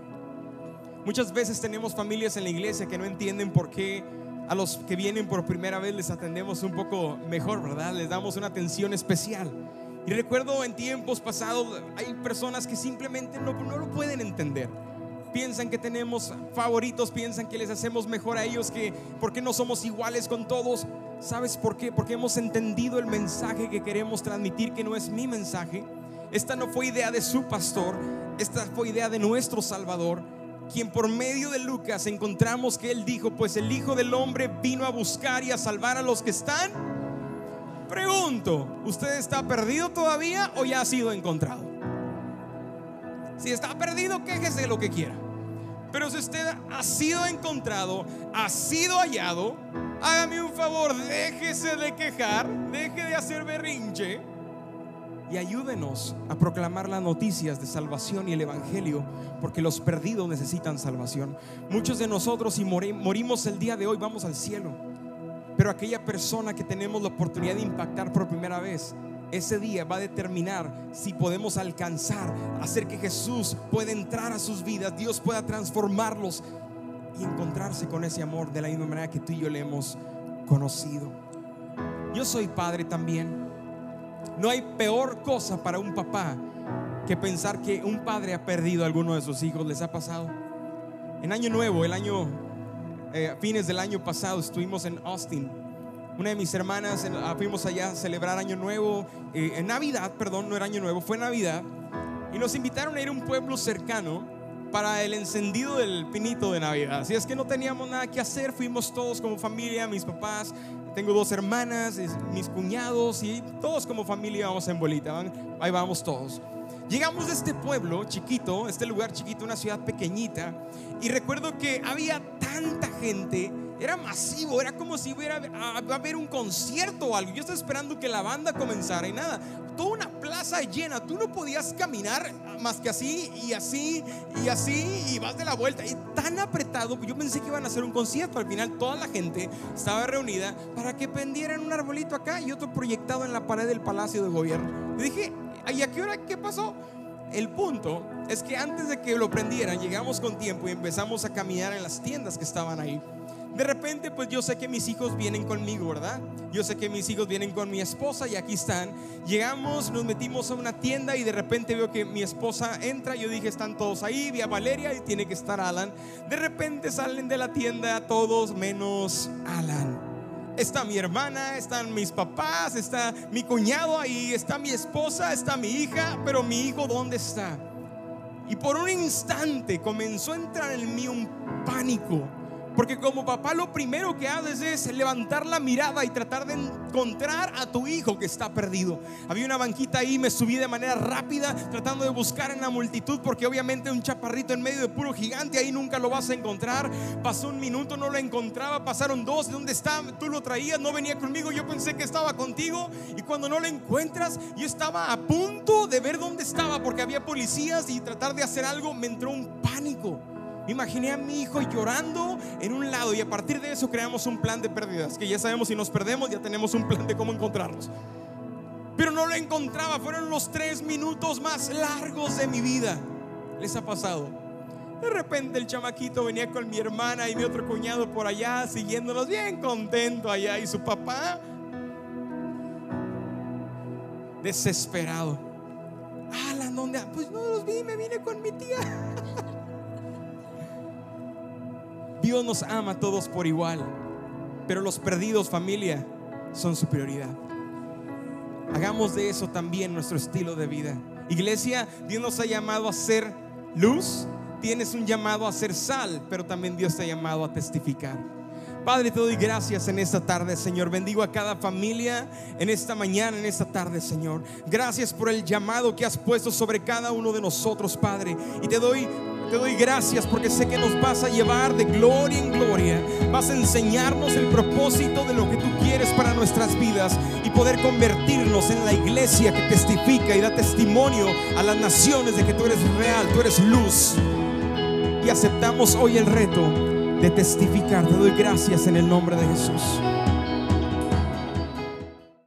S1: Muchas veces tenemos familias en la iglesia que no entienden por qué a los que vienen por primera vez les atendemos un poco mejor, ¿verdad? Les damos una atención especial. Y recuerdo en tiempos pasados, hay personas que simplemente no, no lo pueden entender. Piensan que tenemos favoritos, piensan que les hacemos mejor a ellos, que porque no somos iguales con todos. ¿Sabes por qué? Porque hemos entendido el mensaje que queremos transmitir, que no es mi mensaje. Esta no fue idea de su pastor, esta fue idea de nuestro Salvador, quien por medio de Lucas encontramos que él dijo, pues el Hijo del Hombre vino a buscar y a salvar a los que están Pregunto, ¿usted está perdido todavía o ya ha sido encontrado? Si está perdido, quéjese de lo que quiera. Pero si usted ha sido encontrado, ha sido hallado, hágame un favor, déjese de quejar, deje de hacer berrinche y ayúdenos a proclamar las noticias de salvación y el Evangelio, porque los perdidos necesitan salvación. Muchos de nosotros, si morimos el día de hoy, vamos al cielo. Pero aquella persona que tenemos la oportunidad de impactar por primera vez, ese día va a determinar si podemos alcanzar, hacer que Jesús pueda entrar a sus vidas, Dios pueda transformarlos y encontrarse con ese amor de la misma manera que tú y yo le hemos conocido. Yo soy padre también. No hay peor cosa para un papá que pensar que un padre ha perdido a alguno de sus hijos. ¿Les ha pasado? En Año Nuevo, el año eh, fines del año pasado estuvimos en Austin. Una de mis hermanas, fuimos allá a celebrar Año Nuevo, eh, en Navidad, perdón, no era Año Nuevo, fue Navidad. Y nos invitaron a ir a un pueblo cercano para el encendido del pinito de Navidad. Así es que no teníamos nada que hacer, fuimos todos como familia, mis papás, tengo dos hermanas, mis cuñados y todos como familia vamos en bolita, ahí vamos todos. Llegamos de este pueblo chiquito, este lugar chiquito, una ciudad pequeñita, y recuerdo que había tanta gente, era masivo, era como si hubiera a, a haber un concierto o algo. Yo estaba esperando que la banda comenzara y nada, toda una plaza llena, tú no podías caminar más que así y así y así y vas de la vuelta y tan apretado, yo pensé que iban a hacer un concierto, al final toda la gente estaba reunida para que pendieran un arbolito acá y otro proyectado en la pared del Palacio de Gobierno. Y dije, ¿y a qué hora qué pasó? El punto es que antes de que lo prendieran, llegamos con tiempo y empezamos a caminar en las tiendas que estaban ahí. De repente, pues yo sé que mis hijos vienen conmigo, ¿verdad? Yo sé que mis hijos vienen con mi esposa y aquí están. Llegamos, nos metimos a una tienda y de repente veo que mi esposa entra. Yo dije, están todos ahí, vi a Valeria y tiene que estar Alan. De repente salen de la tienda todos menos Alan. Está mi hermana, están mis papás, está mi cuñado ahí, está mi esposa, está mi hija, pero mi hijo, ¿dónde está? Y por un instante comenzó a entrar en mí un pánico. Porque como papá lo primero que haces es levantar la mirada y tratar de encontrar a tu hijo que está perdido. Había una banquita ahí, me subí de manera rápida tratando de buscar en la multitud porque obviamente un chaparrito en medio de puro gigante ahí nunca lo vas a encontrar. Pasó un minuto, no lo encontraba, pasaron dos, ¿de dónde está? Tú lo traías, no venía conmigo, yo pensé que estaba contigo y cuando no lo encuentras, yo estaba a punto de ver dónde estaba porque había policías y tratar de hacer algo, me entró un pánico. Imaginé a mi hijo llorando en un lado y a partir de eso creamos un plan de pérdidas, que ya sabemos si nos perdemos, ya tenemos un plan de cómo encontrarnos. Pero no lo encontraba, fueron los tres minutos más largos de mi vida. ¿Les ha pasado? De repente el chamaquito venía con mi hermana y mi otro cuñado por allá, siguiéndonos bien contento allá y su papá desesperado. Alan, ¿dónde? Pues no los vi, me vine con mi tía. Dios nos ama a todos por igual, pero los perdidos, familia, son su prioridad. Hagamos de eso también nuestro estilo de vida. Iglesia, Dios nos ha llamado a ser luz, tienes un llamado a ser sal, pero también Dios te ha llamado a testificar. Padre, te doy gracias en esta tarde, Señor. Bendigo a cada familia en esta mañana, en esta tarde, Señor. Gracias por el llamado que has puesto sobre cada uno de nosotros, Padre. Y te doy te doy gracias porque sé que nos vas a llevar de gloria en gloria. Vas a enseñarnos el propósito de lo que tú quieres para nuestras vidas y poder convertirnos en la iglesia que testifica y da testimonio a las naciones de que tú eres real, tú eres luz. Y aceptamos hoy el reto de testificar. Te doy gracias en el nombre de Jesús.